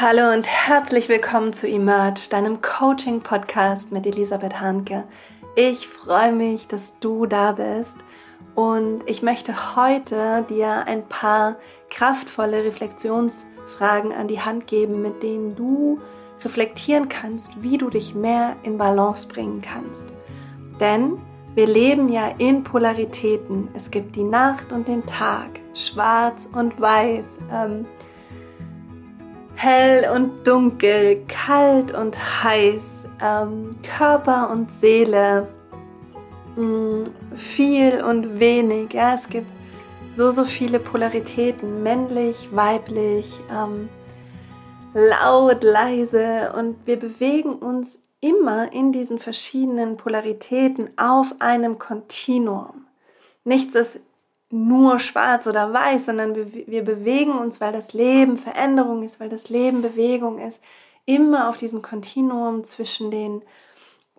Hallo und herzlich willkommen zu Emerge, deinem Coaching-Podcast mit Elisabeth Hanke. Ich freue mich, dass du da bist und ich möchte heute dir ein paar kraftvolle Reflexionsfragen an die Hand geben, mit denen du reflektieren kannst, wie du dich mehr in Balance bringen kannst. Denn wir leben ja in Polaritäten. Es gibt die Nacht und den Tag, schwarz und weiß. Ähm, hell und dunkel, kalt und heiß, ähm, Körper und Seele, mh, mm, viel und wenig. Ja, es gibt so, so viele Polaritäten, männlich, weiblich, ähm, laut, leise und wir bewegen uns immer in diesen verschiedenen Polaritäten auf einem Kontinuum. Nichts ist nur schwarz oder weiß, sondern wir bewegen uns, weil das Leben Veränderung ist, weil das Leben Bewegung ist, immer auf diesem Kontinuum zwischen den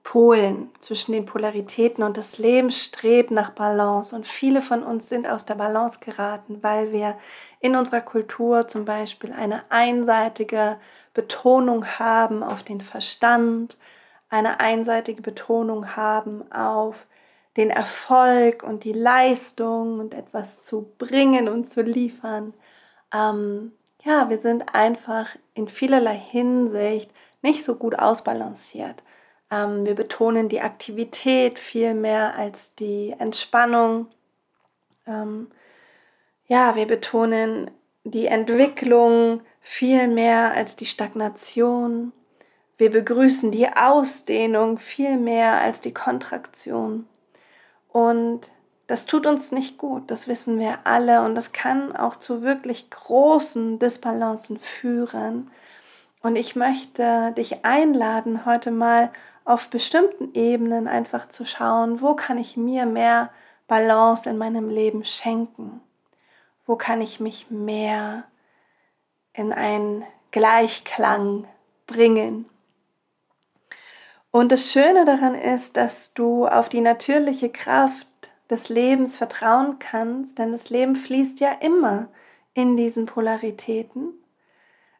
Polen, zwischen den Polaritäten. Und das Leben strebt nach Balance. Und viele von uns sind aus der Balance geraten, weil wir in unserer Kultur zum Beispiel eine einseitige Betonung haben auf den Verstand, eine einseitige Betonung haben auf den Erfolg und die Leistung und etwas zu bringen und zu liefern. Ähm, ja, wir sind einfach in vielerlei Hinsicht nicht so gut ausbalanciert. Ähm, wir betonen die Aktivität viel mehr als die Entspannung. Ähm, ja, wir betonen die Entwicklung viel mehr als die Stagnation. Wir begrüßen die Ausdehnung viel mehr als die Kontraktion. Und das tut uns nicht gut, das wissen wir alle und das kann auch zu wirklich großen Disbalancen führen. Und ich möchte dich einladen, heute mal auf bestimmten Ebenen einfach zu schauen, wo kann ich mir mehr Balance in meinem Leben schenken? Wo kann ich mich mehr in einen Gleichklang bringen? Und das Schöne daran ist, dass du auf die natürliche Kraft des Lebens vertrauen kannst, denn das Leben fließt ja immer in diesen Polaritäten.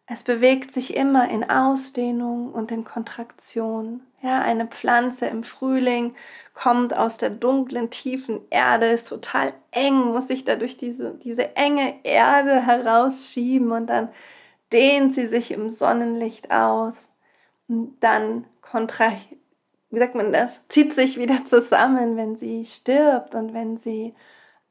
Es bewegt sich immer in Ausdehnung und in Kontraktion. Ja, eine Pflanze im Frühling kommt aus der dunklen, tiefen Erde, ist total eng, muss sich dadurch diese, diese enge Erde herausschieben und dann dehnt sie sich im Sonnenlicht aus. Und dann kontra, wie sagt man das, zieht sich wieder zusammen, wenn sie stirbt und wenn sie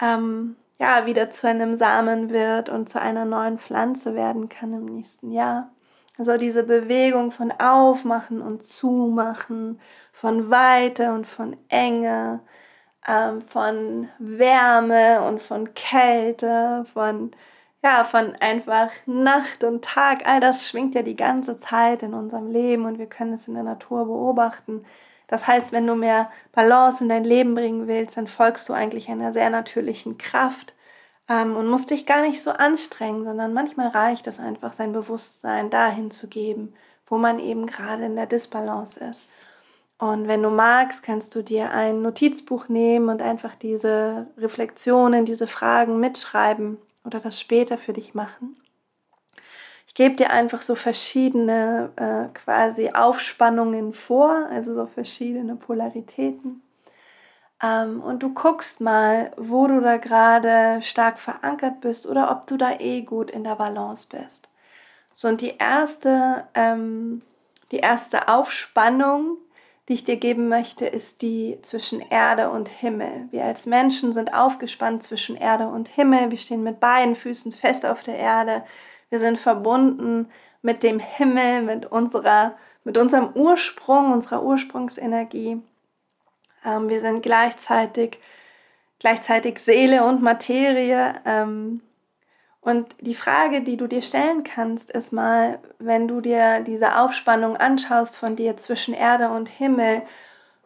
ähm, ja wieder zu einem Samen wird und zu einer neuen Pflanze werden kann im nächsten Jahr. Also diese Bewegung von Aufmachen und Zumachen, von Weite und von Enge, ähm, von Wärme und von Kälte, von ja, von einfach Nacht und Tag, all das schwingt ja die ganze Zeit in unserem Leben und wir können es in der Natur beobachten. Das heißt, wenn du mehr Balance in dein Leben bringen willst, dann folgst du eigentlich einer sehr natürlichen Kraft ähm, und musst dich gar nicht so anstrengen, sondern manchmal reicht es einfach, sein Bewusstsein dahin zu geben, wo man eben gerade in der Disbalance ist. Und wenn du magst, kannst du dir ein Notizbuch nehmen und einfach diese Reflexionen, diese Fragen mitschreiben oder das später für dich machen. Ich gebe dir einfach so verschiedene äh, quasi Aufspannungen vor, also so verschiedene Polaritäten. Ähm, und du guckst mal, wo du da gerade stark verankert bist oder ob du da eh gut in der Balance bist. So, und die erste, ähm, die erste Aufspannung die ich dir geben möchte, ist die zwischen Erde und Himmel. Wir als Menschen sind aufgespannt zwischen Erde und Himmel. Wir stehen mit beiden Füßen fest auf der Erde. Wir sind verbunden mit dem Himmel, mit unserer, mit unserem Ursprung, unserer Ursprungsenergie. Ähm, wir sind gleichzeitig, gleichzeitig Seele und Materie. Ähm, und die Frage, die du dir stellen kannst, ist mal, wenn du dir diese Aufspannung anschaust von dir zwischen Erde und Himmel,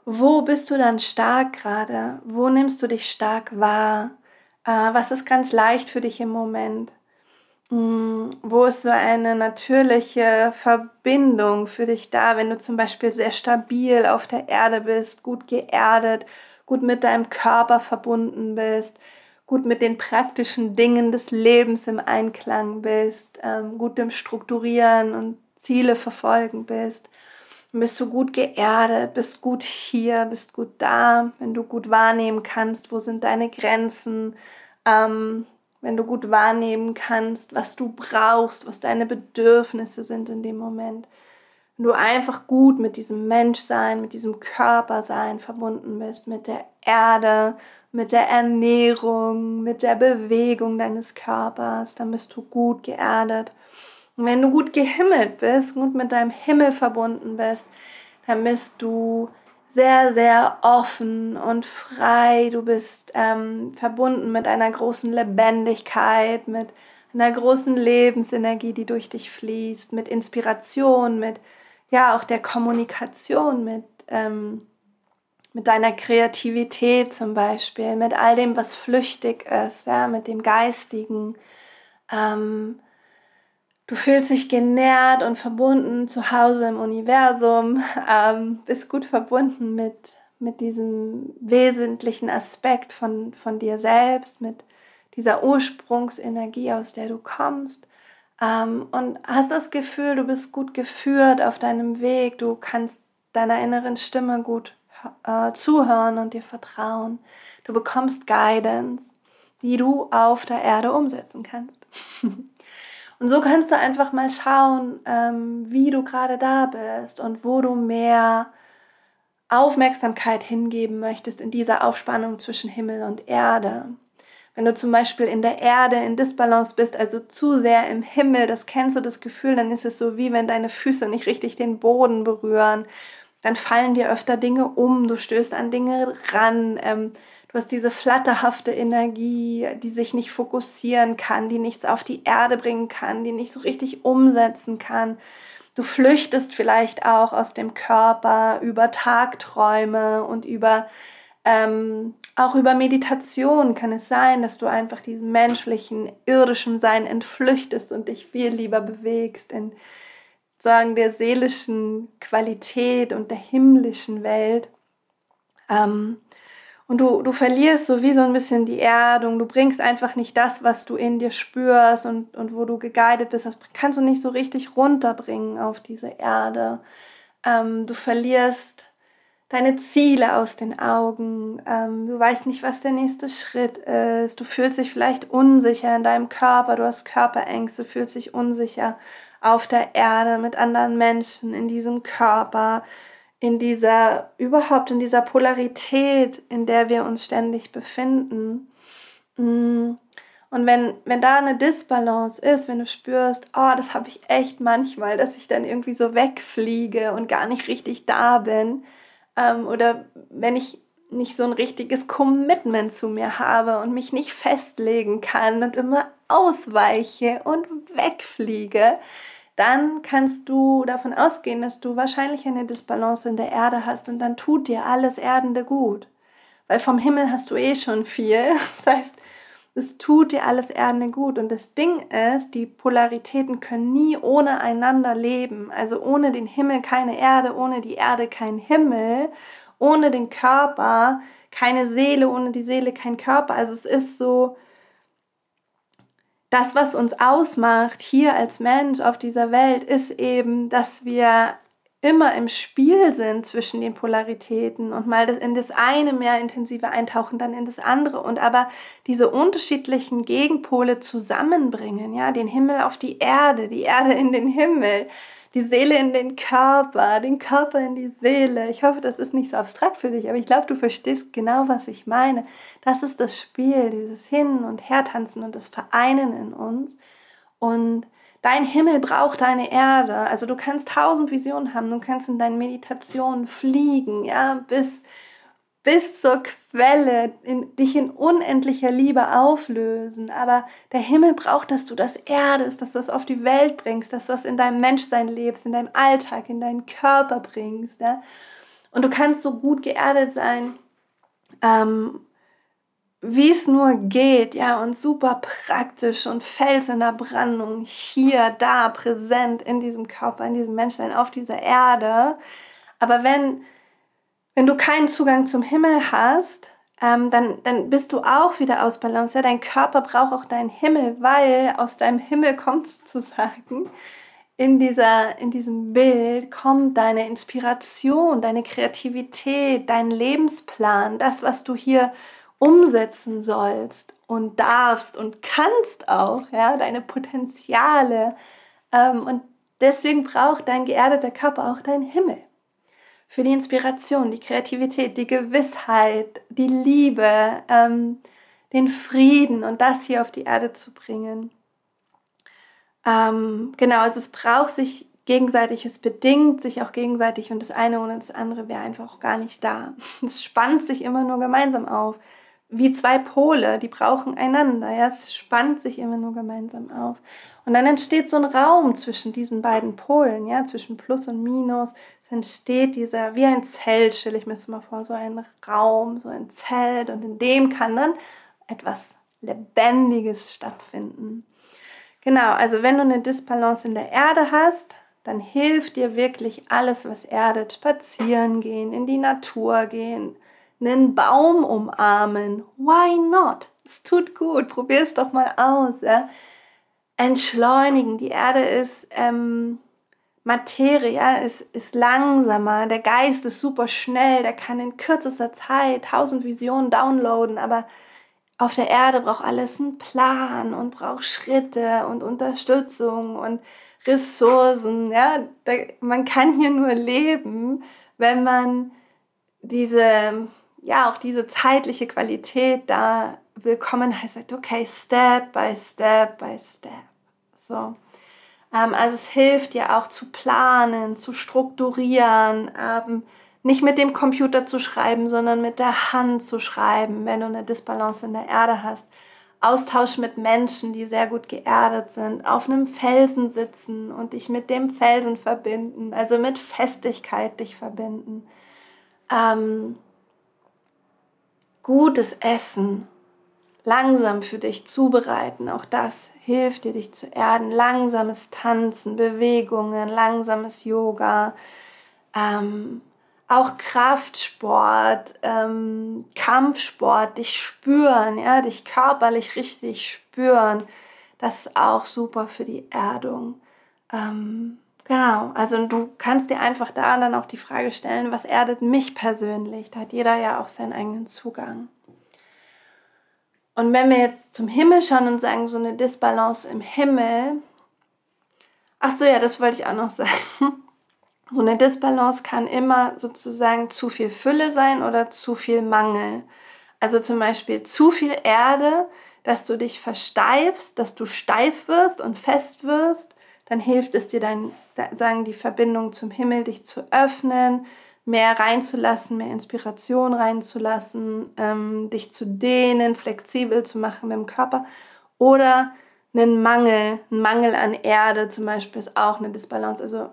wo bist du dann stark gerade? Wo nimmst du dich stark wahr? Äh, was ist ganz leicht für dich im Moment? Hm, wo ist so eine natürliche Verbindung für dich da, wenn du zum Beispiel sehr stabil auf der Erde bist, gut geerdet, gut mit deinem Körper verbunden bist? Gut mit den praktischen Dingen des Lebens im Einklang bist, ähm, gut im Strukturieren und Ziele verfolgen bist. bist du gut geerdet, bist gut hier, bist gut da, wenn du gut wahrnehmen kannst, wo sind deine Grenzen, ähm, wenn du gut wahrnehmen kannst, was du brauchst, was deine Bedürfnisse sind in dem Moment. Wenn du einfach gut mit diesem Menschsein, mit diesem Körpersein verbunden bist, mit der Erde, mit der Ernährung, mit der Bewegung deines Körpers, dann bist du gut geerdet. Und wenn du gut gehimmelt bist, gut mit deinem Himmel verbunden bist, dann bist du sehr, sehr offen und frei. Du bist ähm, verbunden mit einer großen Lebendigkeit, mit einer großen Lebensenergie, die durch dich fließt, mit Inspiration, mit ja auch der Kommunikation, mit, ähm, mit deiner Kreativität zum Beispiel, mit all dem, was flüchtig ist, ja, mit dem Geistigen. Ähm, Du fühlst dich genährt und verbunden zu Hause im Universum, ähm, bist gut verbunden mit, mit diesem wesentlichen Aspekt von, von dir selbst, mit dieser Ursprungsenergie, aus der du kommst. Ähm, und hast das Gefühl, du bist gut geführt auf deinem Weg, du kannst deiner inneren Stimme gut äh, zuhören und dir vertrauen. Du bekommst Guidance, die du auf der Erde umsetzen kannst. Und so kannst du einfach mal schauen, ähm, wie du gerade da bist und wo du mehr Aufmerksamkeit hingeben möchtest in dieser Aufspannung zwischen Himmel und Erde. Wenn du zum Beispiel in der Erde in Disbalance bist, also zu sehr im Himmel, das kennst du das Gefühl, dann ist es so wie wenn deine Füße nicht richtig den Boden berühren. Dann fallen dir öfter Dinge um, du stößt an Dinge ran. Ähm, Du hast diese flatterhafte Energie, die sich nicht fokussieren kann, die nichts auf die Erde bringen kann, die nicht so richtig umsetzen kann. Du flüchtest vielleicht auch aus dem Körper über Tagträume und über ähm, auch über Meditation kann es sein, dass du einfach diesem menschlichen, irdischen Sein entflüchtest und dich viel lieber bewegst in sagen der seelischen Qualität und der himmlischen Welt. Ähm, und du, du verlierst so wie so ein bisschen die Erdung. Du bringst einfach nicht das, was du in dir spürst und, und wo du geguidet bist. Das kannst du nicht so richtig runterbringen auf diese Erde. Ähm, du verlierst deine Ziele aus den Augen. Ähm, du weißt nicht, was der nächste Schritt ist. Du fühlst dich vielleicht unsicher in deinem Körper. Du hast Körperängste, fühlst dich unsicher auf der Erde mit anderen Menschen in diesem Körper in dieser, überhaupt in dieser Polarität, in der wir uns ständig befinden. Mm. Und wenn, wenn da eine Disbalance ist, wenn du spürst, oh, das habe ich echt manchmal, dass ich dann irgendwie so wegfliege und gar nicht richtig da bin, ähm, oder wenn ich nicht so ein richtiges Commitment zu mir habe und mich nicht festlegen kann und immer ausweiche und wegfliege, dann kannst du davon ausgehen, dass du wahrscheinlich eine Disbalance in der Erde hast und dann tut dir alles Erdende gut. Weil vom Himmel hast du eh schon viel. Das heißt, es tut dir alles Erdende gut. Und das Ding ist, die Polaritäten können nie ohne einander leben. Also ohne den Himmel keine Erde, ohne die Erde kein Himmel, ohne den Körper keine Seele, ohne die Seele kein Körper. Also es ist so, das, was uns ausmacht hier als Mensch auf dieser Welt, ist eben, dass wir immer im Spiel sind zwischen den Polaritäten und mal in das eine mehr intensiver eintauchen, dann in das andere und aber diese unterschiedlichen Gegenpole zusammenbringen, ja, den Himmel auf die Erde, die Erde in den Himmel, die Seele in den Körper, den Körper in die Seele. Ich hoffe, das ist nicht so abstrakt für dich, aber ich glaube, du verstehst genau, was ich meine. Das ist das Spiel, dieses Hin- und Hertanzen und das Vereinen in uns. Und dein Himmel braucht deine Erde. Also du kannst tausend Visionen haben, du kannst in deinen Meditationen fliegen, ja, bis bis zur Quelle, in, dich in unendlicher Liebe auflösen. Aber der Himmel braucht, dass du das erdest, dass du es auf die Welt bringst, dass du es in deinem Menschsein lebst, in deinem Alltag, in deinen Körper bringst. Ja? Und du kannst so gut geerdet sein, ähm, wie es nur geht, ja, und super praktisch und Fels in der Brandung, hier, da, präsent in diesem Körper, in diesem Menschsein, auf dieser Erde. Aber wenn wenn du keinen Zugang zum Himmel hast, ähm, dann, dann bist du auch wieder aus Balance. Ja? Dein Körper braucht auch deinen Himmel, weil aus deinem Himmel kommt sozusagen in, dieser, in diesem Bild kommt deine Inspiration, deine Kreativität, dein Lebensplan, das, was du hier umsetzen sollst und darfst und kannst auch, ja, deine Potenziale. Ähm, und deswegen braucht dein geerdeter Körper auch deinen Himmel. Für die Inspiration, die Kreativität, die Gewissheit, die Liebe, ähm, den Frieden und das hier auf die Erde zu bringen. Ähm, genau, also es braucht sich gegenseitig, es bedingt sich auch gegenseitig und das eine ohne das andere wäre einfach auch gar nicht da. Es spannt sich immer nur gemeinsam auf. Wie zwei Pole, die brauchen einander. Ja? Es spannt sich immer nur gemeinsam auf. Und dann entsteht so ein Raum zwischen diesen beiden Polen, ja, zwischen Plus und Minus. Es entsteht dieser, wie ein Zelt, stelle ich mir das mal vor, so ein Raum, so ein Zelt. Und in dem kann dann etwas Lebendiges stattfinden. Genau, also wenn du eine Disbalance in der Erde hast, dann hilft dir wirklich alles, was erdet. Spazieren gehen, in die Natur gehen, einen Baum umarmen. Why not? Es tut gut, probier es doch mal aus. Ja? Entschleunigen. Die Erde ist ähm, Materie, ja? ist, ist langsamer. Der Geist ist super schnell, der kann in kürzester Zeit tausend Visionen downloaden, aber auf der Erde braucht alles einen Plan und braucht Schritte und Unterstützung und Ressourcen. Ja, da, man kann hier nur leben, wenn man diese, ja, auch diese zeitliche Qualität da willkommen heißt, sagt, okay, Step by Step by Step. So. Ähm, also es hilft dir auch zu planen, zu strukturieren, ähm, nicht mit dem Computer zu schreiben, sondern mit der Hand zu schreiben, wenn du eine Disbalance in der Erde hast. Austausch mit Menschen, die sehr gut geerdet sind, auf einem Felsen sitzen und dich mit dem Felsen verbinden, also mit Festigkeit dich verbinden. Ähm, gutes Essen, langsam für dich zubereiten, auch das hilft dir, dich zu erden. Langsames Tanzen, Bewegungen, langsames Yoga. Ähm, auch Kraftsport, ähm, Kampfsport, dich spüren, ja, dich körperlich richtig spüren, das ist auch super für die Erdung. Ähm, genau, also du kannst dir einfach da dann auch die Frage stellen, was erdet mich persönlich? Da hat jeder ja auch seinen eigenen Zugang. Und wenn wir jetzt zum Himmel schauen und sagen, so eine Disbalance im Himmel, ach so, ja, das wollte ich auch noch sagen. So eine Disbalance kann immer sozusagen zu viel Fülle sein oder zu viel Mangel. Also zum Beispiel zu viel Erde, dass du dich versteifst, dass du steif wirst und fest wirst, dann hilft es dir dann, sagen die Verbindung zum Himmel, dich zu öffnen, mehr reinzulassen, mehr Inspiration reinzulassen, ähm, dich zu dehnen, flexibel zu machen mit dem Körper. Oder einen Mangel, ein Mangel an Erde zum Beispiel ist auch eine Disbalance. Also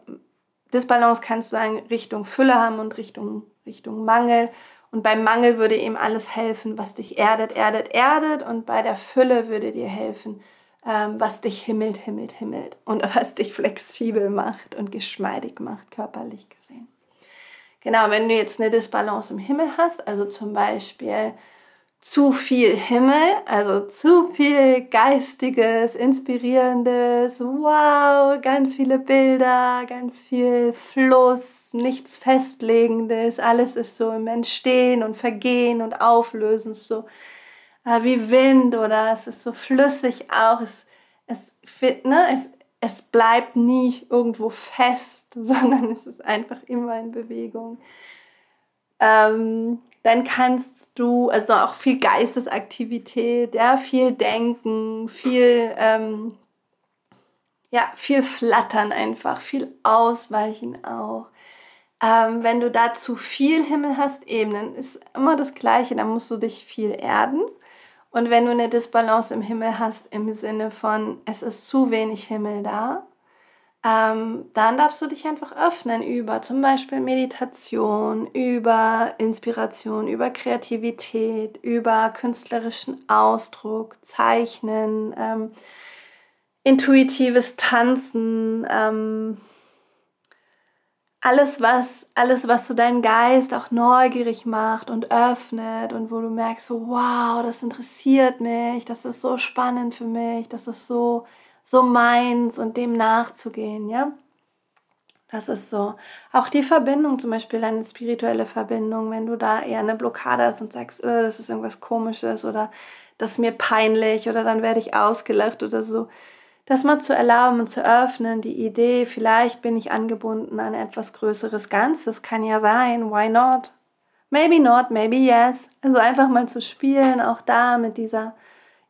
Disbalance kannst du sagen Richtung Fülle haben und Richtung, Richtung Mangel. Und beim Mangel würde eben alles helfen, was dich erdet, erdet, erdet. Und bei der Fülle würde dir helfen, was dich himmelt, himmelt, himmelt. Und was dich flexibel macht und geschmeidig macht, körperlich gesehen. Genau, wenn du jetzt eine Disbalance im Himmel hast, also zum Beispiel zu viel Himmel, also zu viel geistiges, inspirierendes, wow, ganz viele Bilder, ganz viel Fluss, nichts festlegendes, alles ist so im Entstehen und Vergehen und Auflösen, so wie Wind oder es ist so flüssig auch, es, es, ne, es, es bleibt nie irgendwo fest, sondern es ist einfach immer in Bewegung. Ähm, dann kannst du, also auch viel Geistesaktivität, ja, viel Denken, viel, ähm, ja, viel Flattern einfach, viel Ausweichen auch. Ähm, wenn du da zu viel Himmel hast, eben, dann ist immer das Gleiche, dann musst du dich viel erden. Und wenn du eine Disbalance im Himmel hast, im Sinne von, es ist zu wenig Himmel da, ähm, dann darfst du dich einfach öffnen über zum Beispiel Meditation, über Inspiration, über Kreativität, über künstlerischen Ausdruck, Zeichnen, ähm, intuitives Tanzen, ähm, alles, was, alles, was so deinen Geist auch neugierig macht und öffnet und wo du merkst, so, wow, das interessiert mich, das ist so spannend für mich, das ist so, so meins und dem nachzugehen, ja. Das ist so. Auch die Verbindung, zum Beispiel eine spirituelle Verbindung, wenn du da eher eine Blockade hast und sagst, äh, das ist irgendwas Komisches oder das ist mir peinlich oder dann werde ich ausgelacht oder so. Das mal zu erlauben und zu öffnen, die Idee, vielleicht bin ich angebunden an etwas Größeres Ganzes, kann ja sein, why not? Maybe not, maybe yes. Also einfach mal zu spielen, auch da mit dieser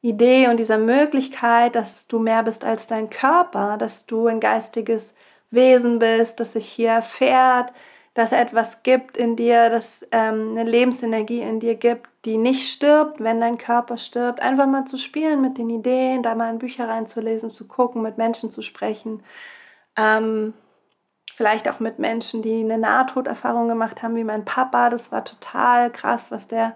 Idee und dieser Möglichkeit, dass du mehr bist als dein Körper, dass du ein geistiges Wesen bist, das sich hier erfährt, dass etwas gibt in dir, dass ähm, eine Lebensenergie in dir gibt, die nicht stirbt, wenn dein Körper stirbt. Einfach mal zu spielen mit den Ideen, da mal in Bücher reinzulesen, zu gucken, mit Menschen zu sprechen. Ähm, vielleicht auch mit Menschen, die eine Nahtoderfahrung gemacht haben, wie mein Papa. Das war total krass, was der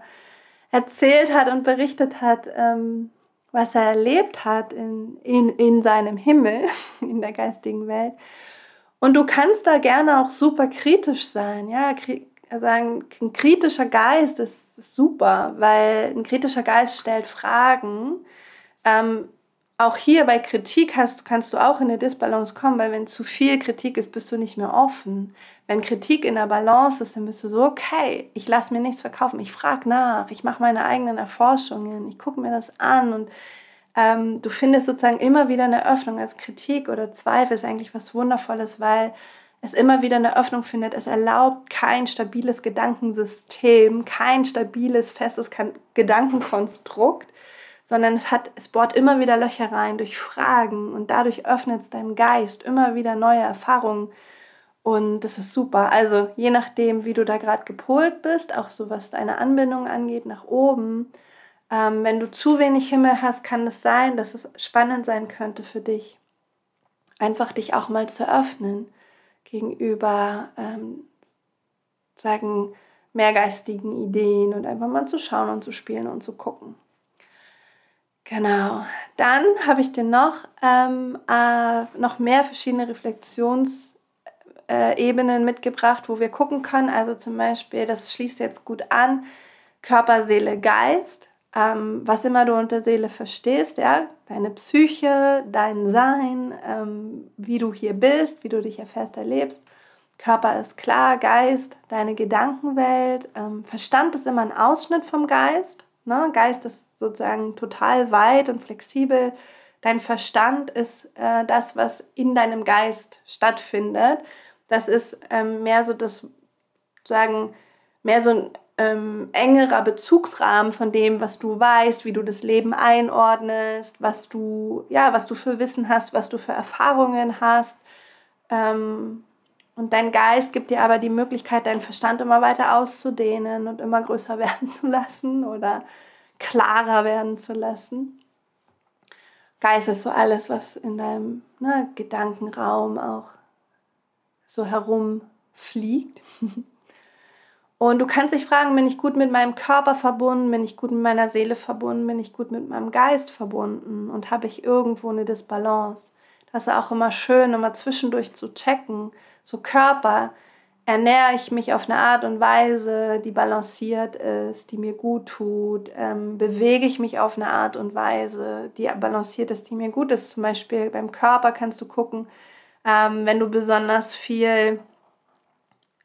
erzählt hat und berichtet hat, ähm, was er erlebt hat in, in, in seinem Himmel, in der geistigen Welt. Und du kannst da gerne auch super kritisch sein. Ja, also ein, kritischer Geist ist, ist, super, weil ein kritischer Geist stellt Fragen. Ähm, auch hier bei Kritik hast, kannst du auch in eine Disbalance kommen, weil wenn zu viel Kritik ist, bist du nicht mehr offen. Wenn Kritik in der Balance ist, dann bist du so, okay, ich lasse mir nichts verkaufen, ich frage nach, ich mache meine eigenen Erforschungen, ich gucke mir das an und ähm, du findest sozusagen immer wieder eine Öffnung. als Kritik oder Zweifel ist eigentlich was Wundervolles, weil es immer wieder eine Öffnung findet. Es erlaubt kein stabiles Gedankensystem, kein stabiles, festes Gedankenkonstrukt, sondern es, hat, es bohrt immer wieder Löcher rein durch Fragen und dadurch öffnet es deinem Geist immer wieder neue Erfahrungen. Und das ist super. Also je nachdem, wie du da gerade gepolt bist, auch so was deine Anbindung angeht, nach oben, ähm, wenn du zu wenig Himmel hast, kann es sein, dass es spannend sein könnte für dich, einfach dich auch mal zu öffnen gegenüber, ähm, sagen, mehrgeistigen Ideen und einfach mal zu schauen und zu spielen und zu gucken. Genau. Dann habe ich dir noch, ähm, äh, noch mehr verschiedene Reflexionsebenen mitgebracht, wo wir gucken können. Also zum Beispiel, das schließt jetzt gut an, Körper, Seele, Geist ähm, was immer du unter Seele verstehst, ja, deine Psyche, dein Sein, ähm, wie du hier bist, wie du dich erfährst, erlebst. Körper ist klar, Geist, deine Gedankenwelt. Ähm, Verstand ist immer ein Ausschnitt vom Geist. Ne? Geist ist sozusagen total weit und flexibel. Dein Verstand ist äh, das, was in deinem Geist stattfindet. Das ist ähm, mehr so das, sagen, mehr so ein ähm, engerer Bezugsrahmen von dem, was du weißt, wie du das Leben einordnest, was du, ja, was du für Wissen hast, was du für Erfahrungen hast. Ähm, und dein Geist gibt dir aber die Möglichkeit, deinen Verstand immer weiter auszudehnen und immer größer werden zu lassen oder klarer werden zu lassen. Geist ist so alles, was in deinem ne, Gedankenraum auch so herumfliegt. Und du kannst dich fragen, bin ich gut mit meinem Körper verbunden, bin ich gut mit meiner Seele verbunden, bin ich gut mit meinem Geist verbunden und habe ich irgendwo eine Disbalance? Das ist auch immer schön, immer zwischendurch zu checken. So Körper, ernähre ich mich auf eine Art und Weise, die balanciert ist, die mir gut tut? Ähm, bewege ich mich auf eine Art und Weise, die balanciert ist, die mir gut ist? Zum Beispiel beim Körper kannst du gucken, ähm, wenn du besonders viel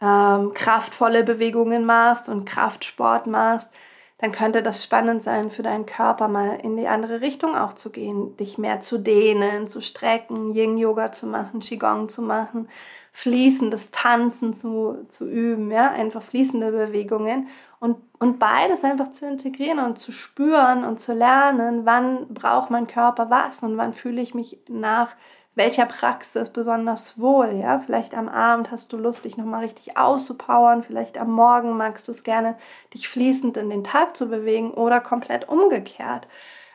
ähm, kraftvolle Bewegungen machst und Kraftsport machst, dann könnte das spannend sein für deinen Körper mal in die andere Richtung auch zu gehen, dich mehr zu dehnen, zu strecken, Yin-Yoga zu machen, Qigong zu machen, fließendes Tanzen zu, zu üben, ja, einfach fließende Bewegungen und, und beides einfach zu integrieren und zu spüren und zu lernen, wann braucht mein Körper was und wann fühle ich mich nach welcher Praxis besonders wohl. Ja? Vielleicht am Abend hast du Lust, dich nochmal richtig auszupowern, vielleicht am Morgen magst du es gerne, dich fließend in den Tag zu bewegen oder komplett umgekehrt.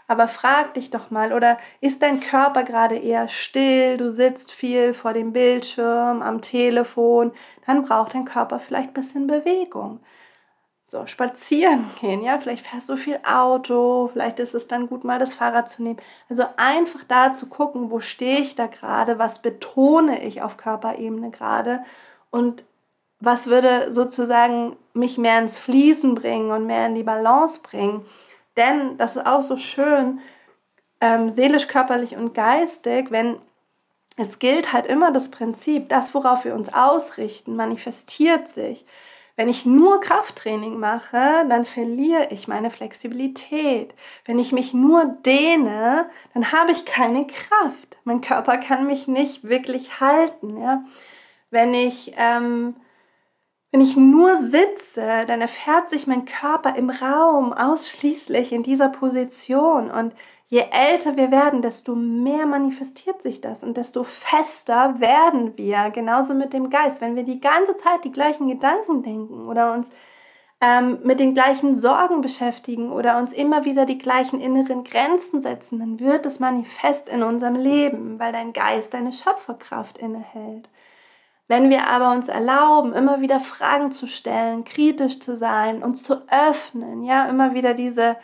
Aber frag dich doch mal, oder ist dein Körper gerade eher still, du sitzt viel vor dem Bildschirm, am Telefon, dann braucht dein Körper vielleicht ein bisschen Bewegung so spazieren gehen, ja, vielleicht fährst du viel Auto, vielleicht ist es dann gut, mal das Fahrrad zu nehmen. Also einfach da zu gucken, wo stehe ich da gerade, was betone ich auf Körperebene gerade und was würde sozusagen mich mehr ins Fließen bringen und mehr in die Balance bringen. Denn das ist auch so schön, ähm, seelisch, körperlich und geistig, wenn es gilt halt immer das Prinzip, das, worauf wir uns ausrichten, manifestiert sich. Wenn ich nur Krafttraining mache, dann verliere ich meine Flexibilität. Wenn ich mich nur dehne, dann habe ich keine Kraft. Mein Körper kann mich nicht wirklich halten. Ja? Wenn ich ähm, wenn ich nur sitze, dann erfährt sich mein Körper im Raum ausschließlich in dieser Position. Und je älter wir werden, desto mehr manifestiert sich das und desto fester werden wir. Genauso mit dem Geist. Wenn wir die ganze Zeit die gleichen Gedanken denken oder uns ähm, mit den gleichen Sorgen beschäftigen oder uns immer wieder die gleichen inneren Grenzen setzen, dann wird es manifest in unserem Leben, weil dein Geist deine Schöpferkraft innehält. Wenn wir aber uns erlauben, immer wieder Fragen zu stellen, kritisch zu sein, uns zu öffnen, ja, immer wieder diese,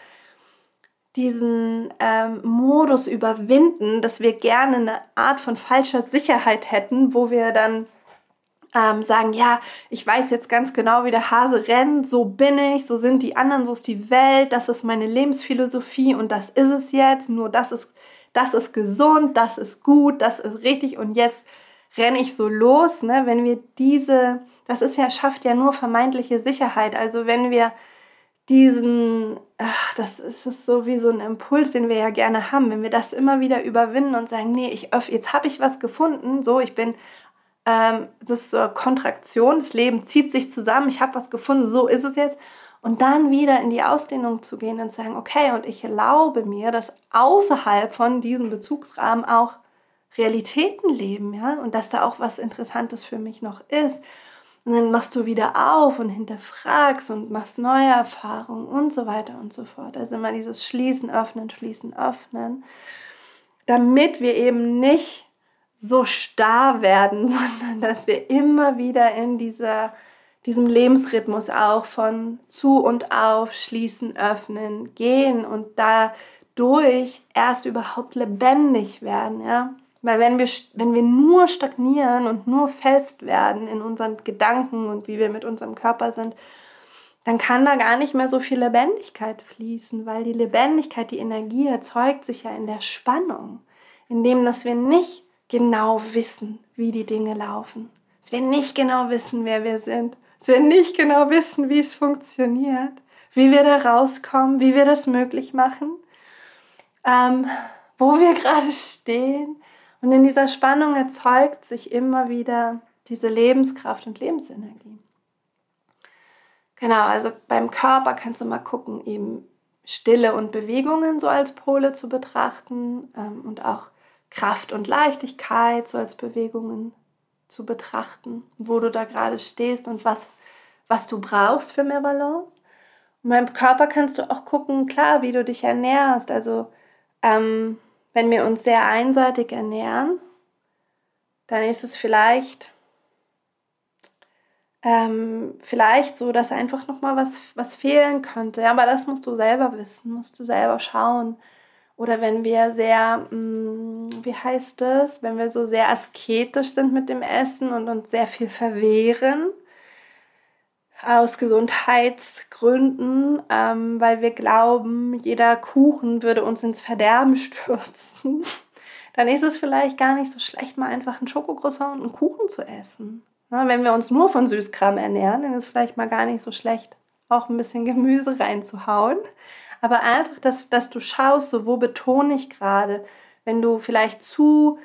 diesen ähm, Modus überwinden, dass wir gerne eine Art von falscher Sicherheit hätten, wo wir dann ähm, sagen, ja, ich weiß jetzt ganz genau, wie der Hase rennt, so bin ich, so sind die anderen, so ist die Welt, das ist meine Lebensphilosophie und das ist es jetzt, nur das ist, das ist gesund, das ist gut, das ist richtig und jetzt renne ich so los, ne? wenn wir diese, das ist ja, schafft ja nur vermeintliche Sicherheit. Also wenn wir diesen, ach, das ist so wie so ein Impuls, den wir ja gerne haben, wenn wir das immer wieder überwinden und sagen, nee, ich öff, jetzt habe ich was gefunden, so, ich bin, ähm, das ist so eine Kontraktion, das Leben zieht sich zusammen, ich habe was gefunden, so ist es jetzt. Und dann wieder in die Ausdehnung zu gehen und zu sagen, okay, und ich erlaube mir, dass außerhalb von diesem Bezugsrahmen auch Realitäten leben, ja, und dass da auch was Interessantes für mich noch ist. Und dann machst du wieder auf und hinterfragst und machst neue Erfahrungen und so weiter und so fort. Also immer dieses Schließen, Öffnen, Schließen, Öffnen, damit wir eben nicht so starr werden, sondern dass wir immer wieder in dieser, diesem Lebensrhythmus auch von zu und auf, schließen, öffnen, gehen und dadurch erst überhaupt lebendig werden, ja. Weil wenn wir, wenn wir nur stagnieren und nur fest werden in unseren Gedanken und wie wir mit unserem Körper sind, dann kann da gar nicht mehr so viel Lebendigkeit fließen, weil die Lebendigkeit, die Energie erzeugt sich ja in der Spannung, indem dass wir nicht genau wissen, wie die Dinge laufen, dass wir nicht genau wissen, wer wir sind, dass wir nicht genau wissen, wie es funktioniert, wie wir da rauskommen, wie wir das möglich machen, ähm, wo wir gerade stehen, und in dieser Spannung erzeugt sich immer wieder diese Lebenskraft und Lebensenergie. Genau, also beim Körper kannst du mal gucken, eben Stille und Bewegungen so als Pole zu betrachten ähm, und auch Kraft und Leichtigkeit so als Bewegungen zu betrachten, wo du da gerade stehst und was, was du brauchst für mehr Balance. Und beim Körper kannst du auch gucken, klar, wie du dich ernährst. Also ähm, wenn wir uns sehr einseitig ernähren, dann ist es vielleicht, ähm, vielleicht so, dass einfach nochmal was, was fehlen könnte. Ja, aber das musst du selber wissen, musst du selber schauen. Oder wenn wir sehr, mh, mm, wie heißt es, wenn wir so sehr asketisch sind mit dem Essen und uns sehr viel verwehren, aus Gesundheitsgründen, ähm, weil wir glauben, jeder Kuchen würde uns ins Verderben stürzen, dann ist es vielleicht gar nicht so schlecht, mal einfach einen Schokocroissant und einen Kuchen zu essen. Na, wenn wir uns nur von Süßkram ernähren, dann ist es vielleicht mal gar nicht so schlecht, auch ein bisschen Gemüse reinzuhauen. Aber einfach, dass, dass du schaust, so wo betone ich gerade, wenn du vielleicht zu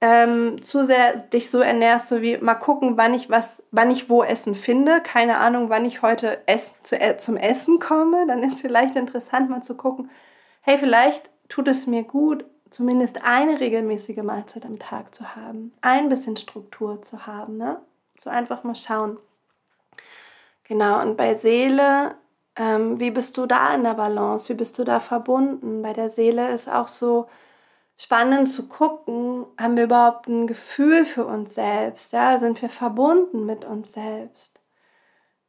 ähm, zu sehr dich so ernährst, so wie mal gucken, wann ich was, wann ich wo Essen finde. Keine Ahnung, wann ich heute ess, zu, äh, zum Essen komme. Dann ist vielleicht interessant, mal zu gucken, hey, vielleicht tut es mir gut, zumindest eine regelmäßige Mahlzeit am Tag zu haben, ein bisschen Struktur zu haben, ne? So einfach mal schauen. Genau, und bei Seele, ähm, wie bist du da in der Balance? Wie bist du da verbunden? Bei der Seele ist auch so, spannend zu gucken, haben wir überhaupt ein Gefühl für uns selbst? Ja, sind wir verbunden mit uns selbst?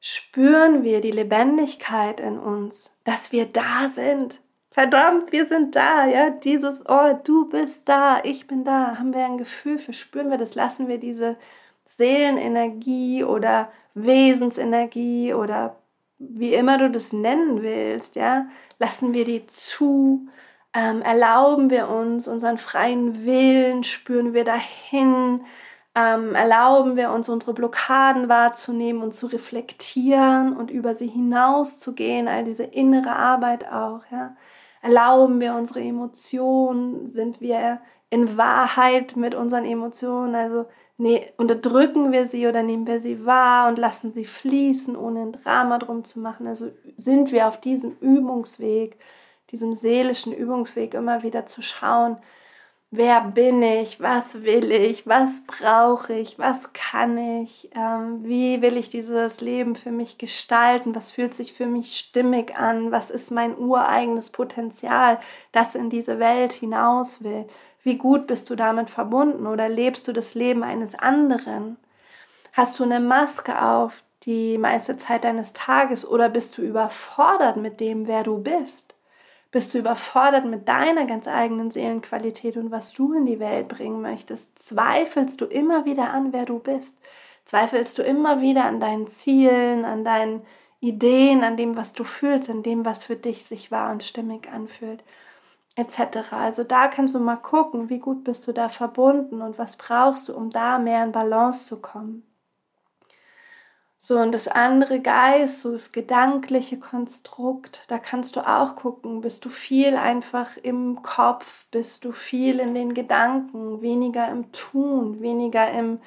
Spüren wir die Lebendigkeit in uns, dass wir da sind? Verdammt, wir sind da, ja, dieses, oh, du bist da, ich bin da, haben wir ein Gefühl für, spüren wir das, lassen wir diese Seelenenergie oder Wesensenergie oder wie immer du das nennen willst, ja, lassen wir die zu, ähm, erlauben wir uns unseren freien Willen, spüren wir dahin, ähm, erlauben wir uns unsere Blockaden wahrzunehmen und zu reflektieren und über sie hinauszugehen, all diese innere Arbeit auch, ja. Erlauben wir unsere Emotionen, sind wir in Wahrheit mit unseren Emotionen, also nee, unterdrücken wir sie oder nehmen wir sie wahr und lassen sie fließen, ohne ein Drama drum zu machen. Also sind wir auf diesem Übungsweg, diesem seelischen Übungsweg immer wieder zu schauen, wer bin ich, was will ich, was brauche ich, was kann ich, ähm, wie will ich dieses Leben für mich gestalten, was fühlt sich für mich stimmig an, was ist mein ureigenes Potenzial, das in diese Welt hinaus will. Wie gut bist du damit verbunden oder lebst du das Leben eines anderen? Hast du eine Maske auf die meiste Zeit deines Tages oder bist du überfordert mit dem, wer du bist? Bist du überfordert mit deiner ganz eigenen Seelenqualität und was du in die Welt bringen möchtest? Zweifelst du immer wieder an, wer du bist? Zweifelst du immer wieder an deinen Zielen, an deinen Ideen, an dem, was du fühlst, an dem, was für dich sich wahr und stimmig anfühlt? etc. Also da kannst du mal gucken, wie gut bist du da verbunden und was brauchst du, um da mehr in Balance zu kommen. So, und das andere Geist, so das gedankliche Konstrukt, da kannst du auch gucken, bist du viel einfach im Kopf, bist du viel in den Gedanken, weniger im Tun, weniger im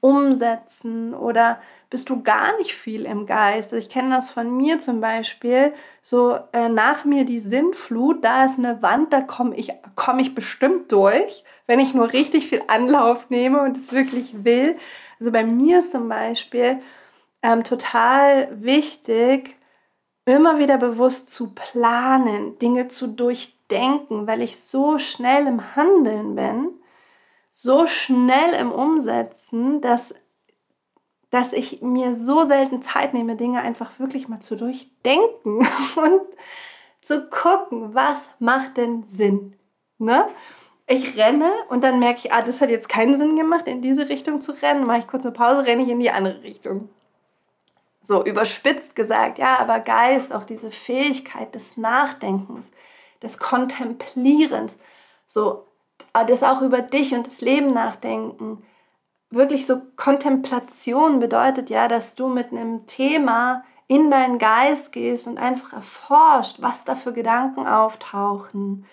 umsetzen oder bist du gar nicht viel im Geist. Also ich kenne das von mir zum Beispiel, so äh, nach mir die Sinnflut, da ist eine Wand, da komme ich, komm ich bestimmt durch, wenn ich nur richtig viel Anlauf nehme und es wirklich will. Also bei mir ist zum Beispiel ähm, total wichtig, immer wieder bewusst zu planen, Dinge zu durchdenken, weil ich so schnell im Handeln bin so schnell im Umsetzen, dass, dass ich mir so selten Zeit nehme, Dinge einfach wirklich mal zu durchdenken und zu gucken, was macht denn Sinn. Ne? Ich renne und dann merke ich, ah, das hat jetzt keinen Sinn gemacht, in diese Richtung zu rennen. Mache ich kurz eine Pause, renne ich in die andere Richtung. So überspitzt gesagt, ja, aber Geist, auch diese Fähigkeit des Nachdenkens, des Kontemplierens, so das auch über dich und das Leben nachdenken. Wirklich so Kontemplation bedeutet ja, dass du mit einem Thema in deinen Geist gehst und einfach erforscht, was da für Gedanken auftauchen,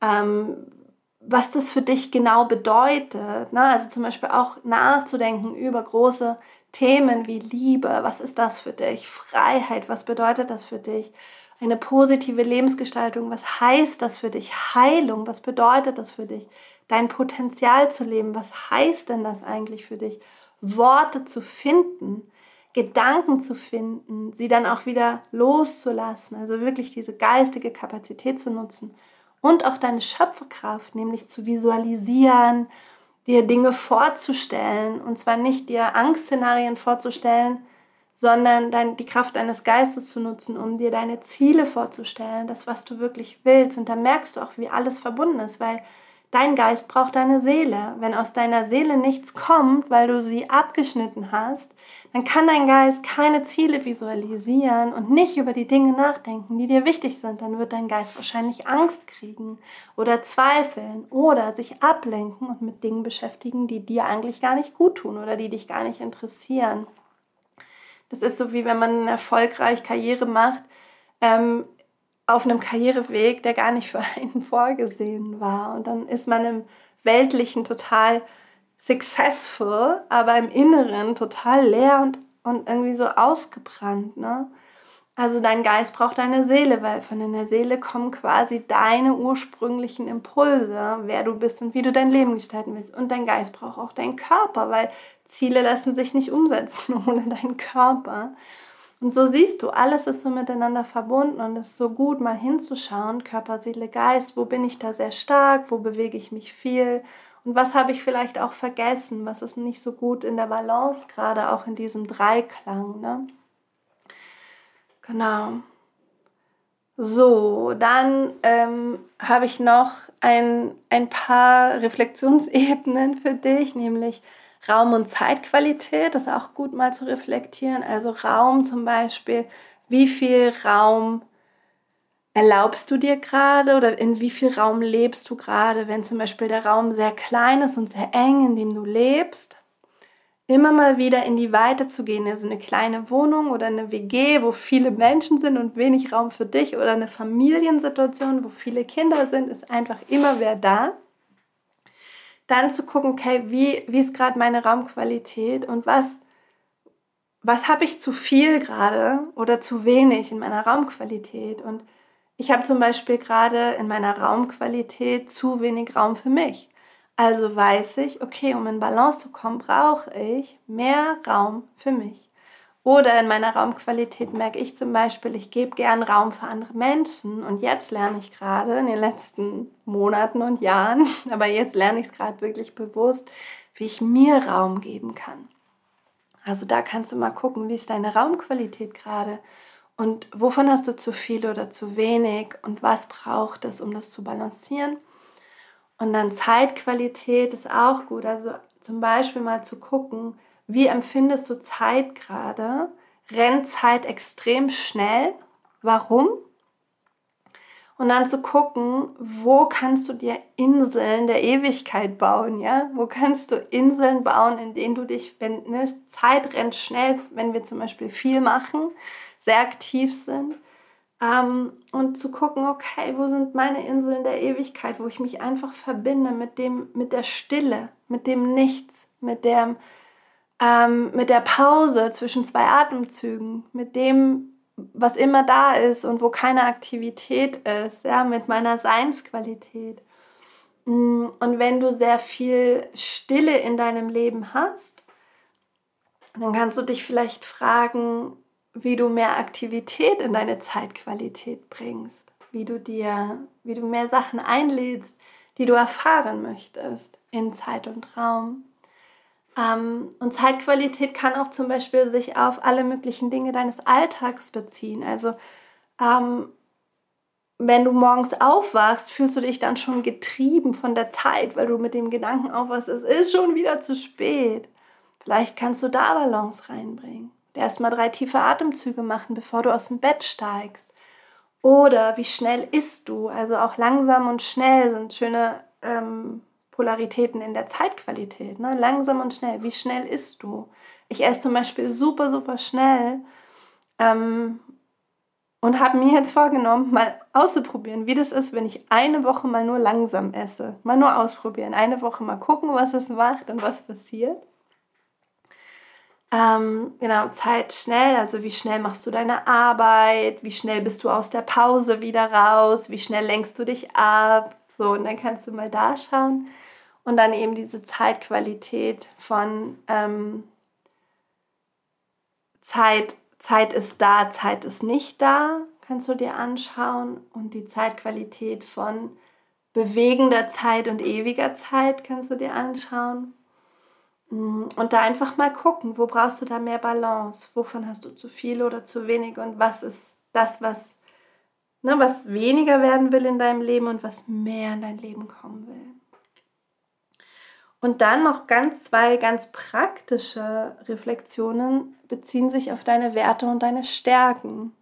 ähm, was das für dich genau bedeutet. Ne? Also zum Beispiel auch nachzudenken über große Themen wie Liebe, was ist das für dich? Freiheit, was bedeutet das für dich? eine positive Lebensgestaltung. Was heißt das für dich? Heilung, was bedeutet das für dich? Dein Potenzial zu leben, was heißt denn das eigentlich für dich? Worte zu finden, Gedanken zu finden, sie dann auch wieder loszulassen, also wirklich diese geistige Kapazität zu nutzen und auch deine Schöpferkraft, nämlich zu visualisieren, dir Dinge vorzustellen und zwar nicht dir Angstszenarien vorzustellen, sondern dein, die Kraft deines Geistes zu nutzen, um dir deine Ziele vorzustellen, das, was du wirklich willst. Und da merkst du auch, wie alles verbunden ist, weil dein Geist braucht deine Seele. Wenn aus deiner Seele nichts kommt, weil du sie abgeschnitten hast, dann kann dein Geist keine Ziele visualisieren und nicht über die Dinge nachdenken, die dir wichtig sind. Dann wird dein Geist wahrscheinlich Angst kriegen oder zweifeln oder sich ablenken und mit Dingen beschäftigen, die dir eigentlich gar nicht gut tun oder die dich gar nicht interessieren. Das ist so wie wenn man erfolgreich Karriere macht, ähm, auf einem Karriereweg, der gar nicht für einen vorgesehen war. Und dann ist man im Weltlichen total successful, aber im Inneren total leer und, und irgendwie so ausgebrannt. Ne? Also dein Geist braucht deine Seele, weil von deiner Seele kommen quasi deine ursprünglichen Impulse, wer du bist und wie du dein Leben gestalten willst. Und dein Geist braucht auch deinen Körper, weil Ziele lassen sich nicht umsetzen ohne deinen Körper. Und so siehst du, alles ist so miteinander verbunden und es ist so gut, mal hinzuschauen, Körper, Seele, Geist, wo bin ich da sehr stark, wo bewege ich mich viel und was habe ich vielleicht auch vergessen, was ist nicht so gut in der Balance, gerade auch in diesem Dreiklang. Ne? Genau. So, dann ähm, habe ich noch ein, ein paar Reflexionsebenen für dich, nämlich Raum- und Zeitqualität ist auch gut mal zu reflektieren. Also Raum zum Beispiel, wie viel Raum erlaubst du dir gerade oder in wie viel Raum lebst du gerade, wenn zum Beispiel der Raum sehr klein ist und sehr eng, in dem du lebst, immer mal wieder in die Weite zu gehen, also eine kleine Wohnung oder eine WG, wo viele Menschen sind und wenig Raum für dich oder eine Familiensituation, wo viele Kinder sind, ist einfach immer wer da. Dann zu gucken, okay, wie, wie ist gerade meine Raumqualität und was, was habe ich zu viel gerade oder zu wenig in meiner Raumqualität und ich habe zum Beispiel gerade in meiner Raumqualität zu wenig Raum für mich. Also weiß ich, okay, um in Balance zu kommen, brauche ich mehr Raum für mich. Oder in meiner Raumqualität merke ich zum Beispiel, ich gebe gern Raum für andere Menschen. Und jetzt lerne ich gerade in den letzten Monaten und Jahren, aber jetzt lerne ich es gerade wirklich bewusst, wie ich mir Raum geben kann. Also da kannst du mal gucken, wie ist deine Raumqualität gerade und wovon hast du zu viel oder zu wenig und was braucht es, um das zu balancieren. Und dann Zeitqualität ist auch gut. Also zum Beispiel mal zu gucken, wie empfindest du Zeit gerade? Rennt Zeit extrem schnell? Warum? Und dann zu gucken, wo kannst du dir Inseln der Ewigkeit bauen, ja? Wo kannst du Inseln bauen, in denen du dich, wenn ne, Zeit rennt schnell, wenn wir zum Beispiel viel machen, sehr aktiv sind. Ähm, und zu gucken, okay, wo sind meine Inseln der Ewigkeit, wo ich mich einfach verbinde mit dem, mit der Stille, mit dem Nichts, mit dem, ähm, mit der Pause zwischen zwei Atemzügen, mit dem, was immer da ist und wo keine Aktivität ist, ja, mit meiner Seinsqualität. Mm, und wenn du sehr viel Stille in deinem Leben hast, dann kannst du dich vielleicht fragen, wie du mehr Aktivität in deine Zeitqualität bringst, wie du dir, wie du mehr Sachen einlädst, die du erfahren möchtest in Zeit und Raum. Ähm, und Zeitqualität kann auch zum Beispiel sich auf alle möglichen Dinge deines Alltags beziehen. Also ähm, wenn du morgens aufwachst, fühlst du dich dann schon getrieben von der Zeit, weil du mit dem Gedanken aufwachst, es ist schon wieder zu spät. Vielleicht kannst du da Balance reinbringen erstmal drei tiefe Atemzüge machen, bevor du aus dem Bett steigst. Oder wie schnell isst du? Also auch langsam und schnell sind schöne ähm, Polaritäten in der Zeitqualität. Ne? Langsam und schnell. Wie schnell isst du? Ich esse zum Beispiel super, super schnell ähm, und habe mir jetzt vorgenommen, mal auszuprobieren, wie das ist, wenn ich eine Woche mal nur langsam esse. Mal nur ausprobieren. Eine Woche mal gucken, was es macht und was passiert. Ähm, genau, Zeit schnell, also wie schnell machst du deine Arbeit, wie schnell bist du aus der Pause wieder raus, wie schnell lenkst du dich ab, so und dann kannst du mal da schauen und dann eben diese Zeitqualität von ähm, Zeit, Zeit ist da, Zeit ist nicht da, kannst du dir anschauen und die Zeitqualität von bewegender Zeit und ewiger Zeit kannst du dir anschauen. Mm, und da einfach mal gucken, wo brauchst du da mehr Balance, wovon hast du zu viel oder zu wenig und was ist das, was, ne, was weniger werden will in deinem Leben und was mehr in dein Leben kommen will. Und dann noch ganz zwei ganz praktische Reflexionen beziehen sich auf deine Werte und deine Stärken.